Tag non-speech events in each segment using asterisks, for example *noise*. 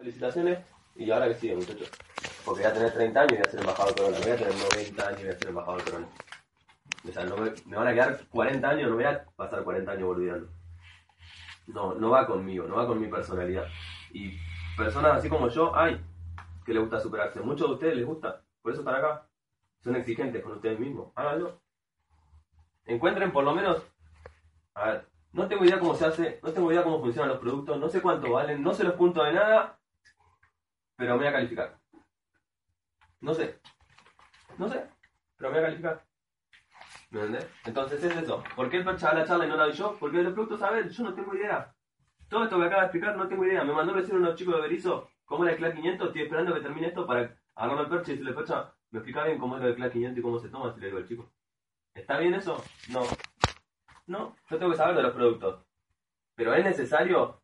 Felicitaciones. Y ahora que sigue, muchachos. Porque voy a tener 30 años y voy a ser embajador corona. Voy a tener 90 años y voy a ser embajador corona. O sea, no me, me van a quedar 40 años, no voy a pasar 40 años volviendo. No, no va conmigo, no va con mi personalidad. Y personas así como yo, hay que les gusta superarse. Muchos de ustedes les gusta, por eso están acá. Son exigentes con ustedes mismos. Háganlo. Encuentren por lo menos. A ver, no tengo idea cómo se hace, no tengo idea cómo funcionan los productos, no sé cuánto valen, no sé los puntos de nada, pero me voy a calificar. No sé. No sé, pero me voy a calificar. ¿Me entendés? Entonces es eso. ¿Por qué el da la charla y no la doy yo? Porque los productos, a ver, yo no tengo idea. Todo esto que acabo de explicar no tengo idea. Me mandó recién unos chicos de Berizo cómo era el CLA 500. Estoy esperando que termine esto para agarrar el percha y decirle, percha, ¿me explica bien cómo es el CLA 500 y cómo se toma? Si le digo al chico. ¿Está bien eso? No. No, yo tengo que saber de los productos. Pero ¿es necesario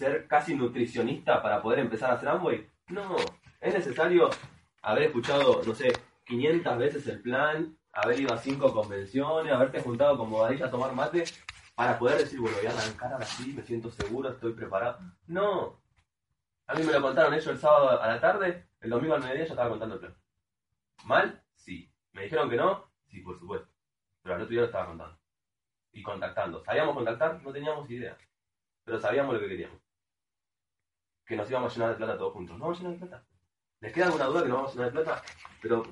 ser casi nutricionista para poder empezar a hacer Amway? No. ¿Es necesario haber escuchado, no sé, 500 veces el plan, haber ido a cinco convenciones, haberte juntado con Bobadilla a tomar mate para poder decir, bueno, voy a arrancar ahora sí, me siento seguro, estoy preparado? No. A mí me lo contaron ellos el sábado a la tarde, el domingo al mediodía ya estaba contando el plan. ¿Mal? Sí. ¿Me dijeron que no? Sí, por supuesto. Pero al otro día lo estaba contando. Y contactando. ¿Sabíamos contactar? No teníamos idea. Pero sabíamos lo que queríamos. Que nos íbamos a llenar de plata todos juntos. ¿No vamos a llenar de plata? ¿Les queda alguna duda que nos vamos a llenar de plata? Pero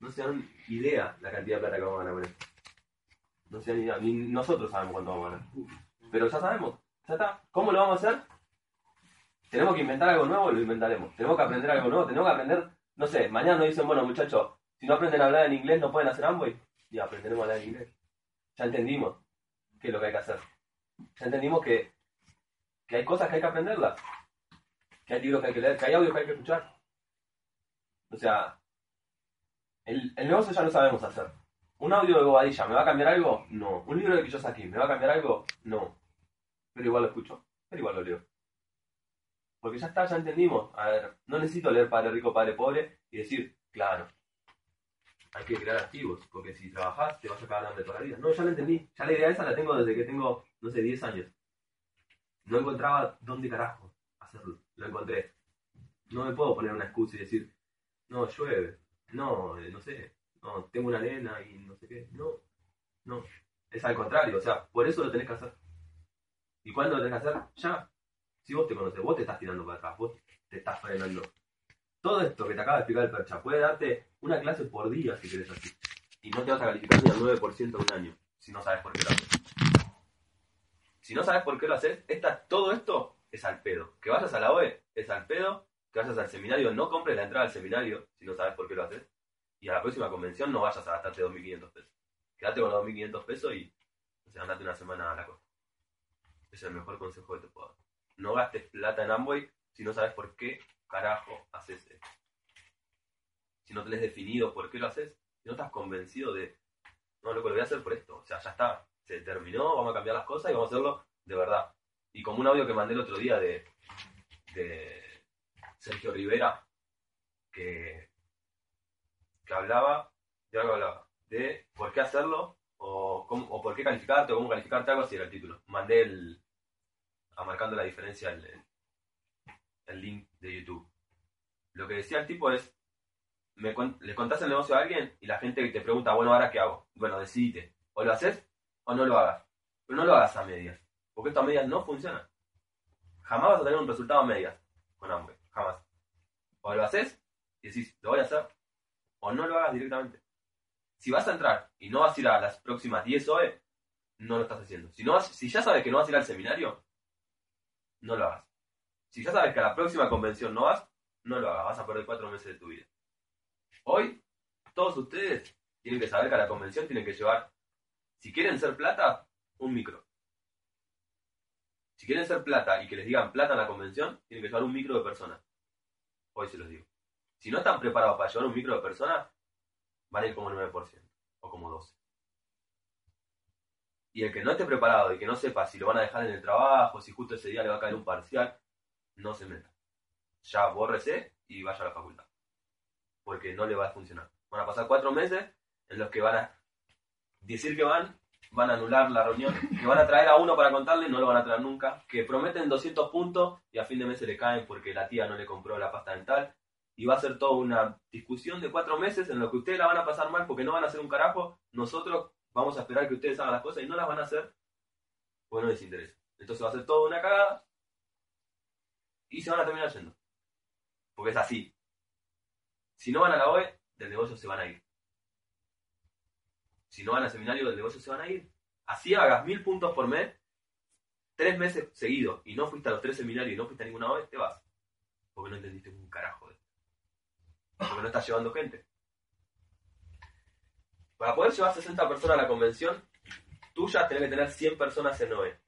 no se dan idea la cantidad de plata que vamos a ganar esto. No se dan idea. Ni nosotros sabemos cuánto vamos a ganar. Pero ya sabemos. Ya está. ¿Cómo lo vamos a hacer? Tenemos que inventar algo nuevo, lo inventaremos. Tenemos que aprender algo nuevo. Tenemos que aprender, no sé, mañana nos dicen, bueno muchachos, si no aprenden a hablar en inglés no pueden hacer Amway. Y aprenderemos a hablar en inglés. Ya entendimos qué es lo que hay que hacer. Ya entendimos que, que hay cosas que hay que aprenderlas. Que hay libros que hay que leer, que hay audios que hay que escuchar. O sea, el, el negocio ya lo sabemos hacer. ¿Un audio de Bobadilla me va a cambiar algo? No. ¿Un libro de Kiyosaki me va a cambiar algo? No. Pero igual lo escucho. Pero igual lo leo. Porque ya está, ya entendimos. A ver, no necesito leer Padre Rico, Padre Pobre y decir, claro, hay que crear activos, porque si trabajas te vas a acabar de toda la vida. No, ya lo entendí. Ya la idea esa la tengo desde que tengo, no sé, 10 años. No encontraba dónde carajo hacerlo. Lo encontré. No me puedo poner una excusa y decir, no, llueve. No, eh, no sé. No, tengo una nena y no sé qué. No, no. Es al contrario. O sea, por eso lo tenés que hacer. ¿Y cuándo lo tenés que hacer? Ya. Si vos te conoces, vos te estás tirando para atrás, vos te estás frenando. Todo esto que te acaba de explicar el percha puede darte una clase por día si querés así. Y no te vas a calificar ni al 9% en un año, si no sabes por qué lo haces. Si no sabes por qué lo haces, esta, todo esto es al pedo. Que vayas a la OE es al pedo, que vayas al seminario, no compres la entrada al seminario si no sabes por qué lo haces. Y a la próxima convención no vayas a gastarte 2.500 pesos. Quédate con los 2.500 pesos y o sea, andate una semana a la costa. Ese es el mejor consejo que te puedo dar. No gastes plata en Amway si no sabes por qué carajo haces esto. Si no tenés definido por qué lo haces, si no estás convencido de, no, lo que lo voy a hacer por esto. O sea, ya está, se terminó, vamos a cambiar las cosas y vamos a hacerlo de verdad. Y como un audio que mandé el otro día de, Sergio Rivera, que, que hablaba, de hablaba, de por qué hacerlo o, cómo, o por qué calificarte o cómo calificarte, algo así era el título. Mandé el, a marcando la diferencia el, el link de YouTube. Lo que decía el tipo es, me, le contás el negocio a alguien y la gente te pregunta, bueno, ¿ahora qué hago? Bueno, decidite, o lo haces o no lo hagas. Pero no lo hagas a medias, porque esto a medias no funciona. Jamás vas a tener un resultado a medias con hambre, jamás. O lo haces y decís, lo voy a hacer, o no lo hagas directamente. Si vas a entrar y no vas a ir a las próximas 10 OE, no lo estás haciendo. Si, no si ya sabes que no vas a ir al seminario, no lo hagas. Si ya sabes que a la próxima convención no vas, no lo hagas, vas a perder cuatro meses de tu vida. Hoy, todos ustedes tienen que saber que a la convención tienen que llevar, si quieren ser plata, un micro. Si quieren ser plata y que les digan plata en la convención, tienen que llevar un micro de personas. Hoy se los digo. Si no están preparados para llevar un micro de personas, van a ir como el 9% o como 12%. Y el que no esté preparado y que no sepa si lo van a dejar en el trabajo, si justo ese día le va a caer un parcial, no se meta. Ya bórrese y vaya a la facultad. Porque no le va a funcionar. Van a pasar cuatro meses en los que van a decir que van, van a anular la reunión, que van a traer a uno para contarle, no lo van a traer nunca, que prometen 200 puntos y a fin de mes se le caen porque la tía no le compró la pasta dental, y va a ser toda una discusión de cuatro meses en lo que ustedes la van a pasar mal porque no van a hacer un carajo, nosotros vamos a esperar que ustedes hagan las cosas y no las van a hacer, pues no les interesa. Entonces va a ser toda una cagada y se van a terminar yendo. Porque es así. Si no van a la OE, del negocio se van a ir. Si no van al seminario del negocio, se van a ir. Así hagas mil puntos por mes, tres meses seguidos, y no fuiste a los tres seminarios y no fuiste a ninguna vez, te vas. Porque no entendiste un carajo de Porque no estás llevando gente. Para poder llevar 60 personas a la convención, tuya tenés que tener 100 personas en OE.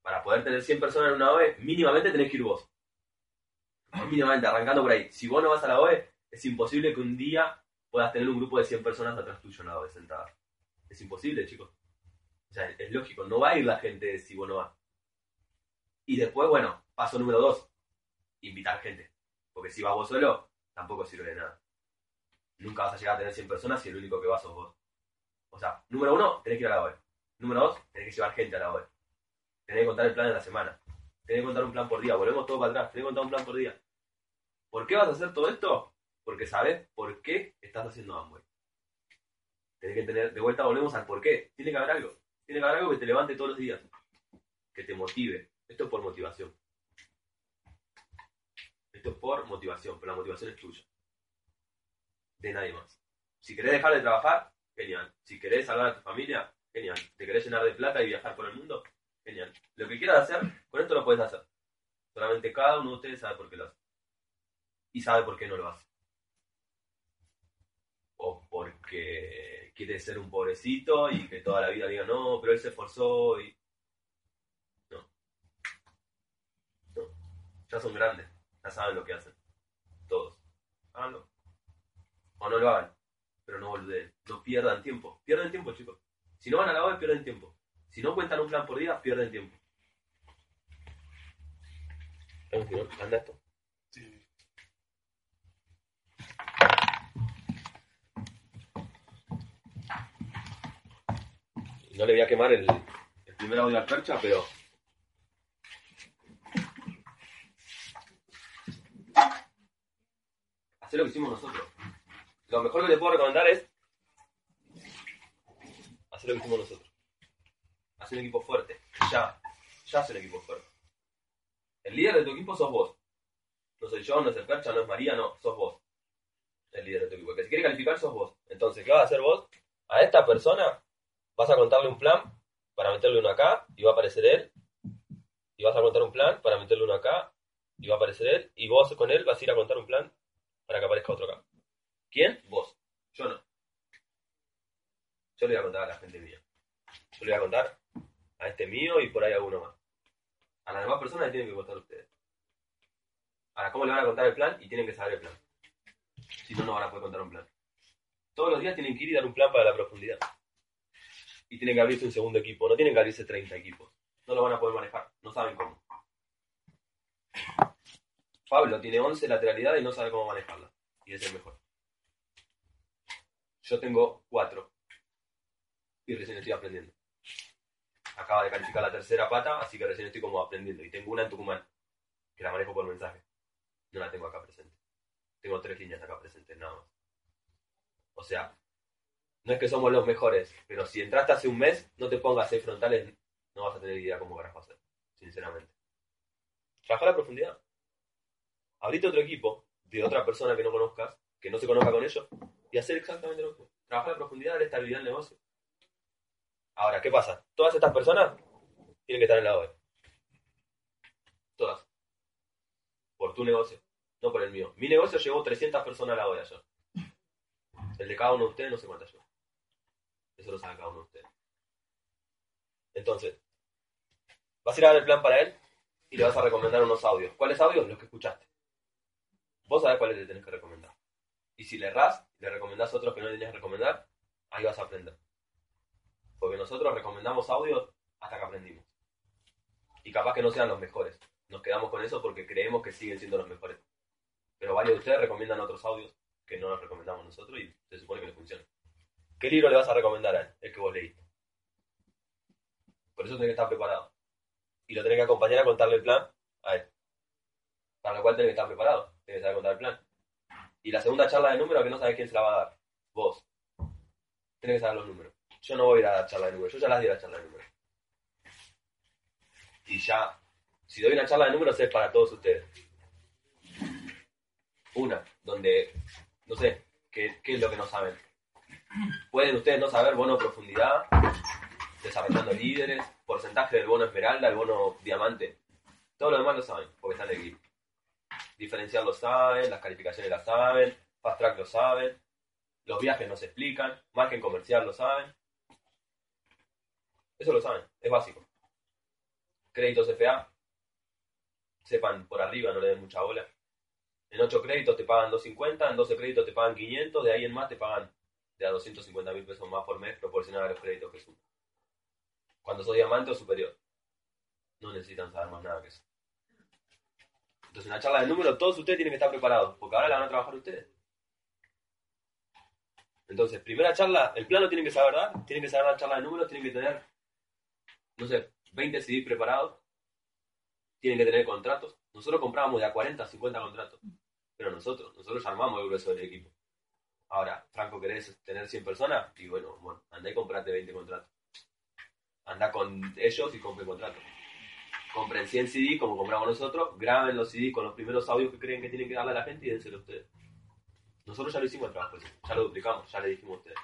Para poder tener 100 personas en una OE, mínimamente tenés que ir vos. Mínimamente, arrancando por ahí. Si vos no vas a la OE, es imposible que un día puedas tener un grupo de 100 personas atrás tuyo en la de sentadas. Es imposible, chicos. O sea, es lógico, no va a ir la gente si vos no vas. Y después, bueno, paso número dos, invitar gente. Porque si vas vos solo, tampoco sirve de nada. Nunca vas a llegar a tener 100 personas si el único que va sos vos. O sea, número uno, tenés que ir a la web. Número dos, tenés que llevar gente a la web. Tenés que contar el plan de la semana. Tenés que contar un plan por día. Volvemos todo para atrás. Tenés que contar un plan por día. ¿Por qué vas a hacer todo esto? Porque sabes por qué estás haciendo Amway. Tienes que tener, de vuelta volvemos al por qué. Tiene que haber algo. Tiene que haber algo que te levante todos los días, que te motive. Esto es por motivación. Esto es por motivación, pero la motivación es tuya. De nadie más. Si querés dejar de trabajar, genial. Si querés salvar a tu familia, genial. ¿Te querés llenar de plata y viajar por el mundo? Genial. Lo que quieras hacer, con esto lo puedes hacer. Solamente cada uno de ustedes sabe por qué lo hace. Y sabe por qué no lo hace o porque quiere ser un pobrecito y que toda la vida diga, no, pero él se esforzó y... No. No. Ya son grandes, ya saben lo que hacen. Todos. Háganlo. O no lo hagan, pero no olviden. No pierdan tiempo. Pierden tiempo, chicos. Si no van a la web, pierden tiempo. Si no cuentan un plan por día, pierden tiempo. ¿Anda esto? No le voy a quemar el, primer audio al percha, pero. Hacer lo que hicimos nosotros. Lo mejor que les puedo recomendar es. Hacer lo que hicimos nosotros. Hacer un equipo fuerte. Ya. Ya hacer un equipo fuerte. El líder de tu equipo sos vos. No soy yo, no es el percha, no es María, no. Sos vos. El líder de tu equipo. El que se quiere calificar sos vos. Entonces, ¿qué vas a hacer vos? A esta persona vas a contarle un plan para meterle uno acá y va a aparecer él. Y vas a contar un plan para meterle uno acá y va a aparecer él. Y vos con él vas a ir a contar un plan para que aparezca otro acá. ¿Quién? Vos. Yo no. Yo le voy a contar a la gente mía. Yo le voy a contar a este mío y por ahí a alguno más. A las demás personas le tienen que contar ustedes. Ahora, ¿cómo le van a contar el plan? Y tienen que saber el plan. Si no, no van a poder contar un plan. Todos los días tienen que ir y dar un plan para la profundidad y tienen que abrirse un segundo equipo. No tienen que abrirse 30 equipos. No lo van a poder manejar. No saben cómo. Pablo tiene 11 lateralidades y no sabe cómo manejarla. Y es el mejor. Yo tengo 4. Y recién estoy aprendiendo. Acaba de calificar la tercera pata, así que recién estoy como aprendiendo. Y tengo una en Tucumán, que la manejo por mensaje. No la tengo acá presente. Tengo tres líneas acá presentes, nada más. O sea, no es que somos los mejores, pero si entraste hace un mes, no te pongas seis frontales, no vas a tener idea cómo carajo hacer, sinceramente. Trabaja la profundidad. Abrite otro equipo de otra persona que no conozcas, que no se conozca con ellos, y hacer exactamente lo mismo. Trabajar la profundidad, la estabilidad del negocio. Ahora, ¿qué pasa? Todas estas personas tienen que estar en la OE. Todas. Por tu negocio, no por el mío. Mi negocio llevó 300 personas a la OE ayer. El de cada uno de ustedes no sé cuántas llevó. Eso lo sabe cada uno de ustedes. Entonces, vas a ir a dar el plan para él y le vas a recomendar unos audios. ¿Cuáles audios? Los que escuchaste. Vos sabés cuáles le tenés que recomendar. Y si le errás, le recomendás otros que no le tenés que recomendar, ahí vas a aprender. Porque nosotros recomendamos audios hasta que aprendimos. Y capaz que no sean los mejores. Nos quedamos con eso porque creemos que siguen siendo los mejores. Pero varios de ustedes recomiendan otros audios que no los recomendamos nosotros y se supone que les funciona. ¿Qué libro le vas a recomendar a él? El que vos leíste. Por eso tenés que estar preparado. Y lo tenés que acompañar a contarle el plan a él. Para lo cual tenés que estar preparado. Tenés que saber contar el plan. Y la segunda charla de números que no sabes quién se la va a dar. Vos. Tenés que saber los números. Yo no voy a ir a dar charla de números. Yo ya las di la charla de números. Y ya, si doy una charla de números es para todos ustedes. Una, donde, no sé, ¿qué, qué es lo que no saben? Pueden ustedes no saber bono profundidad, desarrollando líderes, porcentaje del bono esmeralda, el bono diamante. Todo lo demás lo saben, porque están equipo. Diferencial lo saben, las calificaciones las saben, fast track lo saben, los viajes no se explican, margen comercial lo saben. Eso lo saben, es básico. Créditos FA, sepan por arriba, no le den mucha bola. En 8 créditos te pagan 250, en 12 créditos te pagan 500, de ahí en más te pagan de a 250 mil pesos más por mes proporcional a los créditos que suman. Cuando sos diamante o superior. No necesitan saber más nada que eso. Entonces, en la charla de números, todos ustedes tienen que estar preparados, porque ahora la van a trabajar ustedes. Entonces, primera charla, el plan lo tienen que saber dar, tienen que saber la charla de números, tienen que tener, no sé, 20 CDs preparados, tienen que tener contratos. Nosotros comprábamos de a 40 a 50 contratos, pero nosotros, nosotros armamos el grueso del equipo. Ahora, Franco, ¿querés tener 100 personas? Y bueno, bueno, andá y comprate 20 contratos. Anda con ellos y compre contratos. Compren 100 CD como compramos nosotros, graben los CD con los primeros audios que creen que tienen que darle a la gente y dénselo a ustedes. Nosotros ya lo hicimos el trabajo, ya lo duplicamos, ya le dijimos a ustedes.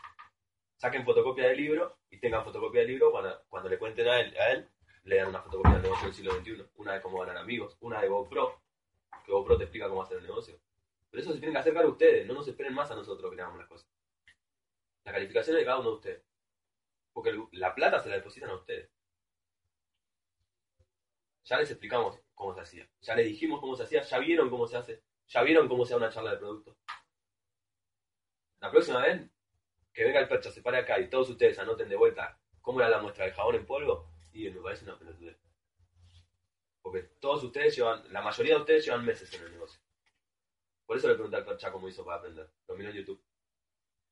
Saquen fotocopia del libro y tengan fotocopia del libro cuando, cuando le cuenten a él, a él, le dan una fotocopia del negocio del siglo XXI, una de cómo ganar amigos, una de GoPro, que GoPro te explica cómo hacer el negocio. Pero eso se tienen que hacer cargo ustedes, no nos esperen más a nosotros que le hagamos las cosas. La calificación es de cada uno de ustedes. Porque la plata se la depositan a ustedes. Ya les explicamos cómo se hacía. Ya les dijimos cómo se hacía. Ya vieron cómo se hace. Ya vieron cómo se da una charla de producto. La próxima vez que venga el percho, se pare acá y todos ustedes anoten de vuelta cómo era la muestra del jabón en polvo, y me parece una pelotudez. Porque todos ustedes llevan, la mayoría de ustedes llevan meses en el negocio. Por eso le pregunté al percha cómo hizo para aprender. Lo miró en YouTube.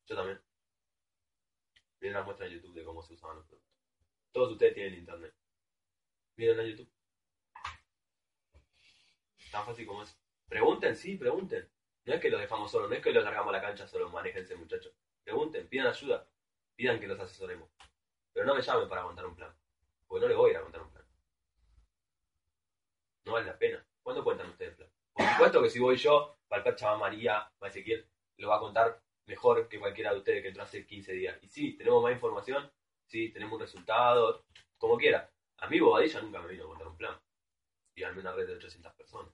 Yo también. Miren las muestras en YouTube de cómo se usaban los productos. Todos ustedes tienen internet. Miren en YouTube. Tan fácil como es. Pregunten, sí, pregunten. No es que los dejamos solos, no es que los largamos a la cancha solo, manéjense muchachos. Pregunten, pidan ayuda, pidan que los asesoremos. Pero no me llamen para contar un plan, porque no les voy a ir contar un plan. No vale la pena. ¿Cuándo cuentan ustedes el plan? Por supuesto que si voy yo, para el percha María, Ezequiel, lo va a contar mejor que cualquiera de ustedes que entró hace 15 días. Y sí, tenemos más información, sí, tenemos un resultado, como quiera. A mí Bobadilla nunca me vino a contar un plan. Y darme una red de 800 personas.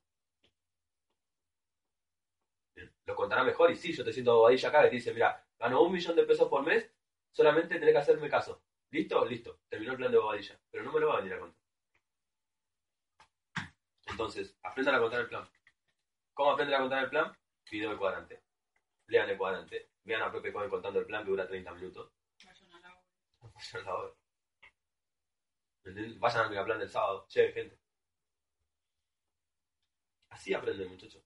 Lo contará mejor y sí, yo te siento Bobadilla acá que dice, mira, gano un millón de pesos por mes, solamente tenés que hacerme caso. ¿Listo? Listo. Terminó el plan de Bobadilla. Pero no me lo va a venir a contar. Entonces, aprendan a contar el plan. ¿Cómo aprenden a contar el plan? Video el cuadrante. Lean el cuadrante. Vean a Pepe Cohen contando el plan que dura 30 minutos. Vayan a la hora. Vayan al megaplan del sábado. Che, gente. Así aprenden, muchachos.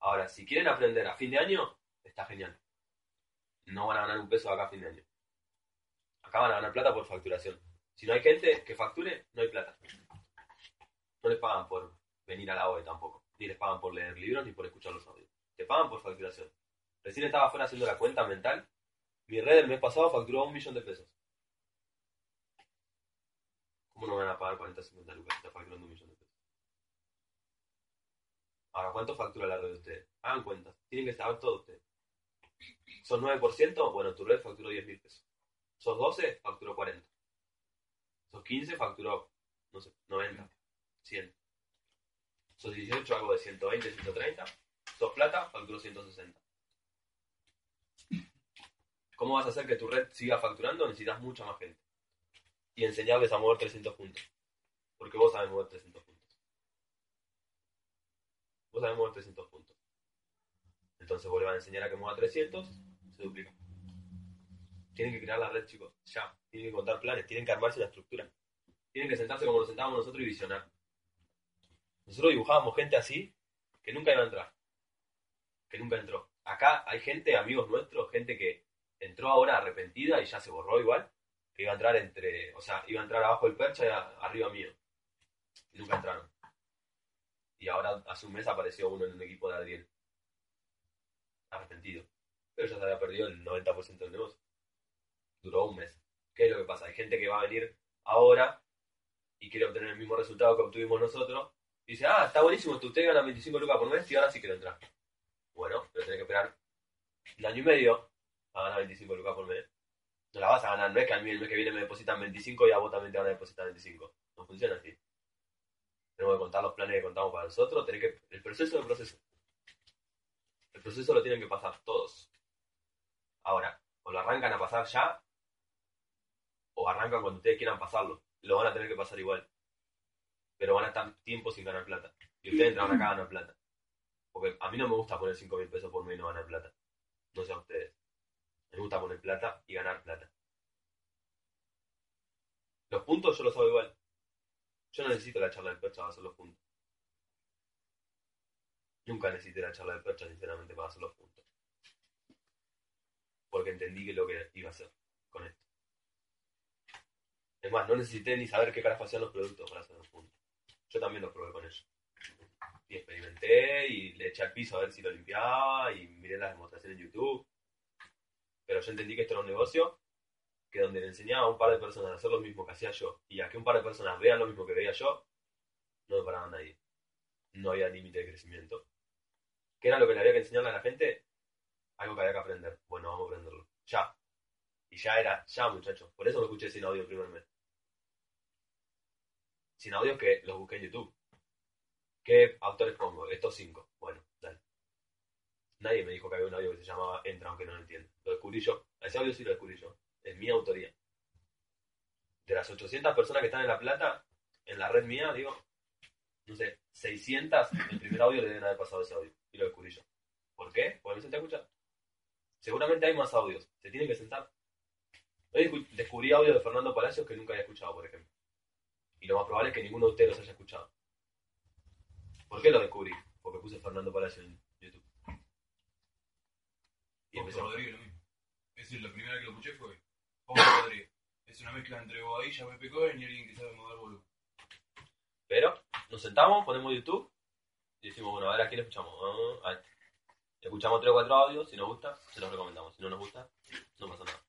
Ahora, si quieren aprender a fin de año, está genial. No van a ganar un peso acá a fin de año. Acá van a ganar plata por facturación. Si no hay gente que facture, no hay plata. No les pagan por venir a la OE tampoco. Ni les pagan por leer libros ni por escuchar los audios. Te pagan por facturación. Recién estaba afuera haciendo la cuenta mental. Mi red el mes pasado facturó un millón de pesos. ¿Cómo no van a pagar 40 50 lucas si está facturando un millón de pesos? Ahora, ¿cuánto factura la red de ustedes? Hagan cuentas. Tienen que saber todo ustedes. ¿Son 9%? Bueno, tu red facturó 10 mil pesos. ¿Sos 12? Facturó 40. ¿Sos 15? Facturó, no sé, 90, 100. ¿Sos 18? Algo de 120, 130. ¿Sos plata? Facturó 160. ¿Cómo vas a hacer que tu red siga facturando? Necesitas mucha más gente. Y enseñarles a mover 300 puntos. Porque vos sabés mover 300 puntos. Vos sabés mover 300 puntos. Entonces vos le vas a enseñar a que mueva 300, se duplica. Tienen que crear la red, chicos. Ya. Tienen que contar planes, tienen que armarse la estructura. Tienen que sentarse como nos sentábamos nosotros y visionar. Nosotros dibujábamos gente así que nunca iba a entrar. Que nunca entró. Acá hay gente, amigos nuestros, gente que entró ahora arrepentida y ya se borró igual, que iba a entrar entre, o sea, iba a entrar abajo del percha y arriba mío. Y nunca entraron. Y ahora hace un mes apareció uno en un equipo de Adriel. Arrepentido. Pero ya se había perdido el 90% del negocio. Duró un mes. ¿Qué es lo que pasa? Hay gente que va a venir ahora y quiere obtener el mismo resultado que obtuvimos nosotros. Y dice, ah, está buenísimo, tú te ganas 25 lucas por mes y ahora sí quiero entrar. Bueno, pero tenés que esperar un año y medio a ganar 25 lucas por mes. No la vas a ganar, no es que a mí el mes que viene me depositan 25 y a vos también te van a depositar 25. No funciona así. Tenemos que contar los planes que contamos para nosotros. Tenés que, el proceso del proceso. El proceso lo tienen que pasar todos. Ahora, o lo arrancan a pasar ya, o arrancan cuando ustedes quieran pasarlo. Lo van a tener que pasar igual. Pero van a estar tiempo sin ganar plata. Y ustedes entran acá a ganar plata. Porque a mí no me gusta poner 5 mil pesos por mes y no ganar plata. No sé a ustedes. Me gusta poner plata y ganar plata. Los puntos yo los hago igual. Yo no necesito la charla del percha para hacer los puntos. Nunca necesité la charla del percha, sinceramente, para hacer los puntos. Porque entendí que lo que iba a hacer con esto. Es más, no necesité ni saber qué carajo hacían los productos para hacer los puntos. Yo también los probé con ellos. Y experimenté y le eché al piso a ver si lo limpiaba y miré las demostraciones en YouTube. Pero yo entendí que esto era un negocio que donde le enseñaba a un par de personas a hacer lo mismo que hacía yo y a que un par de personas vean lo mismo que veía yo, no me paraba nadie. No había límite de crecimiento. ¿Qué era lo que le había que enseñarle a la gente? Algo que había que aprender. Bueno, vamos a aprenderlo. Ya. Y ya era, ya muchachos. Por eso lo escuché sin audio el. Sin audio que los busqué en YouTube. ¿Qué autores pongo? Estos cinco. Bueno, dale. Nadie me dijo que había un audio que se llamaba Entra, aunque no lo entiendo. Lo descubrí yo. Ese audio sí lo descubrí yo. Es mi autoría. De las 800 personas que están en La Plata, en la red mía, digo, no sé, 600, el primer audio le deben haber pasado ese audio. Y lo descubrí yo. ¿Por qué? Porque me senté a escuchar. Seguramente hay más audios. Se tienen que sentar. Hoy descu- descubrí audio de Fernando Palacios que nunca había escuchado, por ejemplo. Y lo más probable es que ninguno de ustedes los haya escuchado. ¿Por qué lo descubrí? Porque puse Fernando Palacios en YouTube. Y empecé. Rodríguez lo mismo. Es decir, la primera que lo escuché fue Fausto Rodríguez. Es una mezcla entre Bobadilla, Pepe Cohen y alguien que sabe mover volumen. Pero nos sentamos, ponemos YouTube y decimos, bueno, a ver a quién escuchamos. Ah, a este. Escuchamos tres o cuatro audios, si nos gusta, se los recomendamos. Si no nos gusta, no pasa nada.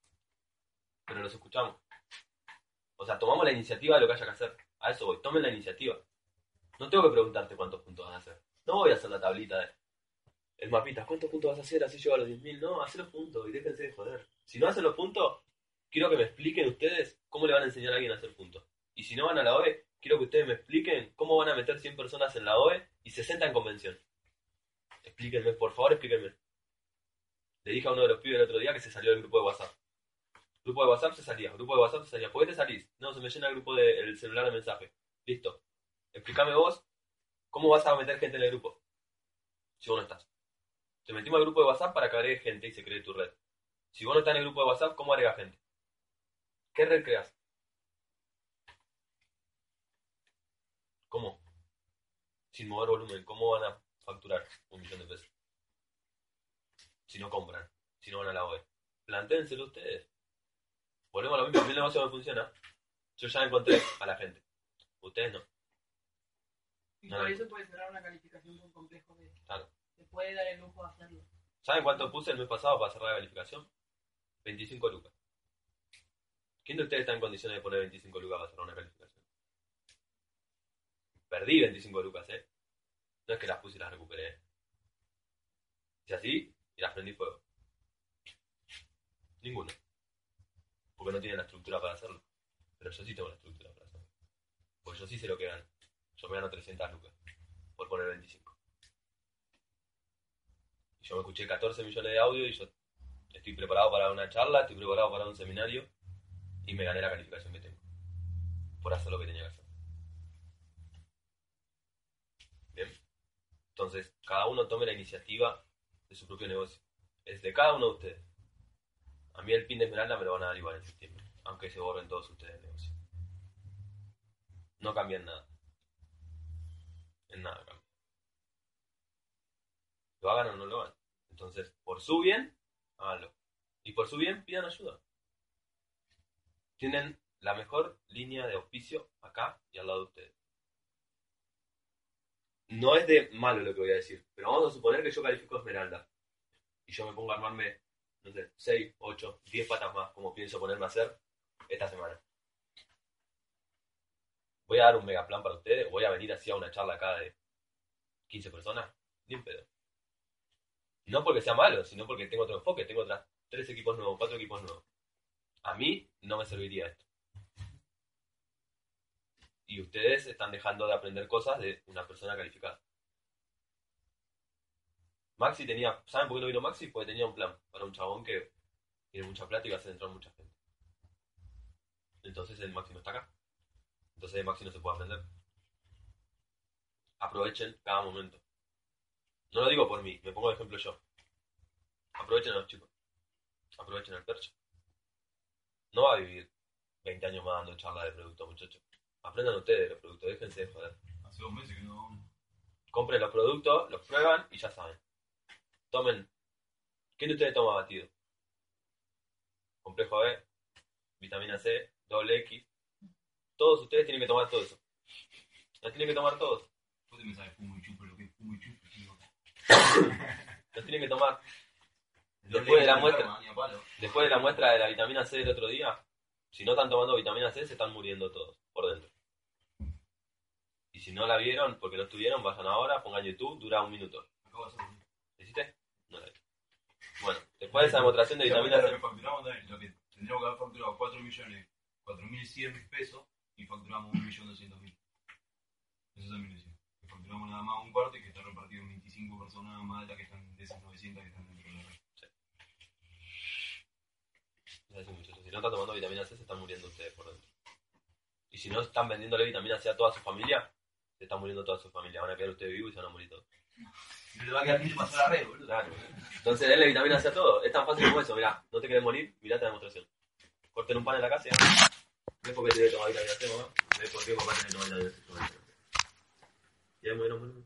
Pero los escuchamos. O sea, tomamos la iniciativa de lo que haya que hacer. A eso voy, tomen la iniciativa. No tengo que preguntarte cuántos puntos vas a hacer. No voy a hacer la tablita de el mapita, ¿cuántos puntos vas a hacer? Así llego a los 10.000. No, haz los puntos y déjense de joder. Si no hacen los puntos, quiero que me expliquen ustedes cómo le van a enseñar a alguien a hacer puntos. Y si no van a la OE, quiero que ustedes me expliquen cómo van a meter 100 personas en la OE y 60 en convención. Explíquenme, por favor, explíquenme. Le dije a uno de los pibes el otro día que se salió del grupo de WhatsApp. Grupo de WhatsApp se salía, grupo de WhatsApp se salía. ¿Por qué te salís? No, se me llena el grupo del celular de mensaje. Listo. Explícame vos cómo vas a meter gente en el grupo. Si vos no estás. Te metimos al grupo de WhatsApp para que agregue gente y se cree tu red. Si vos no estás en el grupo de WhatsApp, ¿cómo agregas gente? ¿Qué red creas? ¿Cómo? Sin mover volumen, ¿cómo van a facturar un millón de pesos? Si no compran, si no van a la OE. Plantéenselo ustedes. Volvemos a lo mismo, el negocio me funciona. Yo ya encontré a la gente. Ustedes no. Y No, por no. eso puede cerrar una calificación muy complejo que Claro. te puede dar el lujo de hacerlo. ¿Saben cuánto puse el mes pasado para cerrar la calificación? 25 lucas. ¿Quién de ustedes está en condiciones de poner 25 lucas para cerrar una calificación? Perdí 25 lucas, ¿eh? No es que las puse y las recuperé. ¿eh? Si así, y las prendí fuego. Ninguno. Porque no tienen la estructura para hacerlo. Pero yo sí tengo la estructura para hacerlo. Pues yo sí sé lo que gano. Yo me gano 300 lucas por poner 25. Y yo me escuché 14 millones de audio y yo estoy preparado para una charla, estoy preparado para un seminario y me gané la calificación que tengo. Por hacer lo que tenía que hacer. Bien. Entonces, cada uno tome la iniciativa de su propio negocio. Es de cada uno de ustedes. A mí el pin de Esmeralda me lo van a dar igual en septiembre, aunque se borren todos ustedes del negocio. No cambian nada. En nada cambia. Lo hagan o no lo hagan. Entonces, por su bien, háganlo. Y por su bien, pidan ayuda. tienen la mejor línea de auspicio acá y al lado de ustedes. No es de malo lo que voy a decir, pero vamos a suponer que yo califico Esmeralda y yo me pongo a armarme, no sé, 6, 8, 10 patas más, como pienso ponerme a hacer esta semana. Voy a dar un mega plan para ustedes, voy a venir así a una charla acá de 15 personas, ni un. No porque sea malo, sino porque tengo otro enfoque, tengo otras tres equipos nuevos, cuatro equipos nuevos. A mí no me serviría esto. Y ustedes están dejando de aprender cosas de una persona calificada. Maxi tenía, ¿saben por qué no vino Maxi? Porque tenía un plan para un chabón que tiene mucha plata y va a hacer entrar mucha gente. Entonces el Maxi no está acá. Entonces el Maxi no se puede aprender. Aprovechen cada momento. No lo digo por mí, me pongo de ejemplo yo. Aprovechen a los chicos. Aprovechen al percho. No va a vivir 20 años más dando charlas de productos, muchachos. Aprendan ustedes de los productos, déjense de joder. Hace dos meses que no. Compren los productos, los prueban y ya saben. Tomen. ¿Quién de ustedes toma batido? Complejo B, vitamina C, doble X. Todos ustedes tienen que tomar todo eso. Los tienen que tomar todos. Vos te pensás fumo y chupo, lo que es fumo y chupo. *laughs* Los tienen que tomar. Después de la muestra. Después de la muestra de la vitamina C del otro día, si no están tomando vitamina C, se están muriendo todos por dentro. Y si no la vieron porque no estuvieron, vayan ahora, pongan YouTube, dura un minuto. Acabo de hacerlo. ¿La ¿Hiciste? No la vi. Bueno, después de esa demostración de vitamina Lo C. que facturamos, lo que tendríamos que haber facturado 4 millones, 4.100 pesos y facturamos 1.200.000. Eso también decía. Que facturamos nada más un cuarto y que está repartido en 25 personas más de las que están de esas 900 que están dentro de la red. Es así, muchachos. Si no están tomando vitamina C, se están muriendo ustedes por dentro. Y si no están vendiéndole vitamina C a toda su familia, se están muriendo toda su familia. Van a quedar ustedes vivos y se van a morir todos. Y le va a quedar bien pasar la red, boludo. Claro. Entonces, denle vitamina C a todo. Es tan fácil como eso. Mirá, no te querés morir, mirate la demostración. Corten un pan en la casa y ¿Ves por qué te debe tomar vitamina C, mamá? ¿Ves por qué papá tiene que tomar vitamina C? Y ahí murieron, boludo.